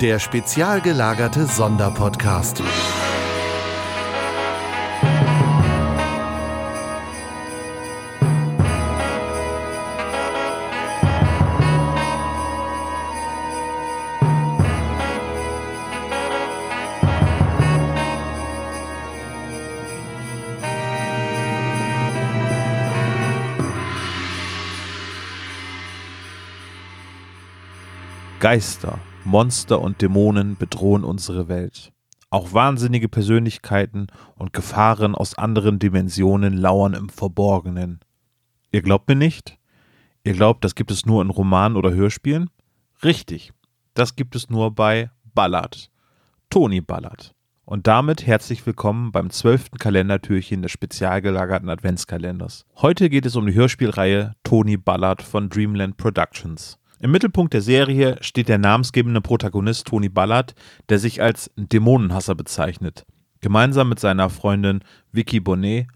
Der spezial gelagerte Sonderpodcast. Geister, Monster und Dämonen bedrohen unsere Welt. Auch wahnsinnige Persönlichkeiten und Gefahren aus anderen Dimensionen lauern im Verborgenen. Ihr glaubt mir nicht? Ihr glaubt, das gibt es nur in Romanen oder Hörspielen? Richtig, das gibt es nur bei Ballard. Toni Ballard. Und damit herzlich willkommen beim zwölften Kalendertürchen des spezial gelagerten Adventskalenders. Heute geht es um die Hörspielreihe Toni Ballard von Dreamland Productions. Im Mittelpunkt der Serie steht der namensgebende Protagonist Tony Ballard, der sich als Dämonenhasser bezeichnet. Gemeinsam mit seiner Freundin Vicky Bonnet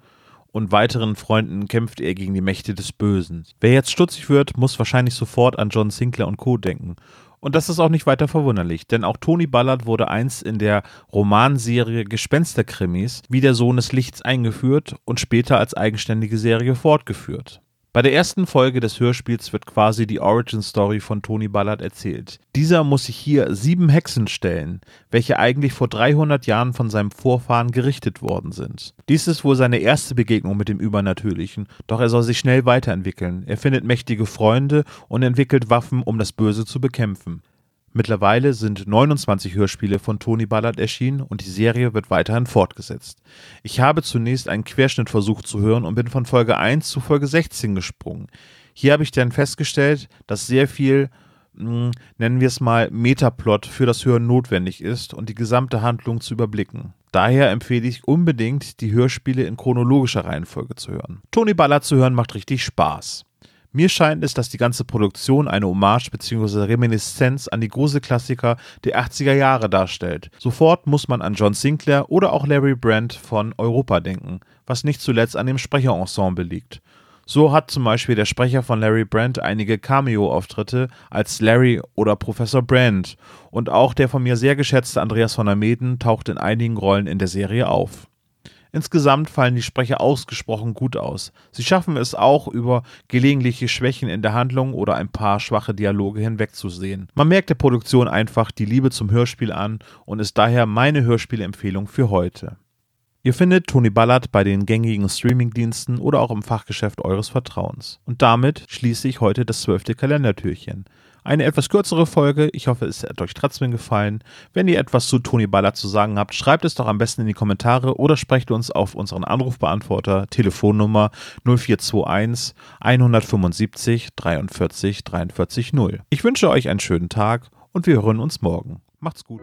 und weiteren Freunden kämpft er gegen die Mächte des Bösen. Wer jetzt stutzig wird, muss wahrscheinlich sofort an John Sinclair und Co. denken. Und das ist auch nicht weiter verwunderlich, denn auch Tony Ballard wurde einst in der Romanserie Gespensterkrimis wie der Sohn des Lichts eingeführt und später als eigenständige Serie fortgeführt. Bei der ersten Folge des Hörspiels wird quasi die Origin Story von Tony Ballard erzählt. Dieser muss sich hier sieben Hexen stellen, welche eigentlich vor 300 Jahren von seinem Vorfahren gerichtet worden sind. Dies ist wohl seine erste Begegnung mit dem Übernatürlichen, doch er soll sich schnell weiterentwickeln. Er findet mächtige Freunde und entwickelt Waffen, um das Böse zu bekämpfen. Mittlerweile sind 29 Hörspiele von Tony Ballard erschienen und die Serie wird weiterhin fortgesetzt. Ich habe zunächst einen Querschnitt versucht zu hören und bin von Folge 1 zu Folge 16 gesprungen. Hier habe ich dann festgestellt, dass sehr viel, hm, nennen wir es mal, Metaplot für das Hören notwendig ist und die gesamte Handlung zu überblicken. Daher empfehle ich unbedingt, die Hörspiele in chronologischer Reihenfolge zu hören. Tony Ballard zu hören macht richtig Spaß. Mir scheint es, dass die ganze Produktion eine Hommage bzw. Reminiszenz an die Gruselklassiker der 80er Jahre darstellt. Sofort muss man an John Sinclair oder auch Larry Brandt von Europa denken, was nicht zuletzt an dem Sprecherensemble liegt. So hat zum Beispiel der Sprecher von Larry Brandt einige Cameo-Auftritte als Larry oder Professor Brandt und auch der von mir sehr geschätzte Andreas von der Meden taucht in einigen Rollen in der Serie auf. Insgesamt fallen die Sprecher ausgesprochen gut aus. Sie schaffen es auch, über gelegentliche Schwächen in der Handlung oder ein paar schwache Dialoge hinwegzusehen. Man merkt der Produktion einfach die Liebe zum Hörspiel an und ist daher meine Hörspielempfehlung für heute. Ihr findet Tony Ballard bei den gängigen Streamingdiensten oder auch im Fachgeschäft eures Vertrauens. Und damit schließe ich heute das zwölfte Kalendertürchen. Eine etwas kürzere Folge. Ich hoffe, es hat euch trotzdem gefallen. Wenn ihr etwas zu Toni Ballard zu sagen habt, schreibt es doch am besten in die Kommentare oder sprecht uns auf unseren Anrufbeantworter Telefonnummer 0421 175 43 43 0. Ich wünsche euch einen schönen Tag und wir hören uns morgen. Macht's gut.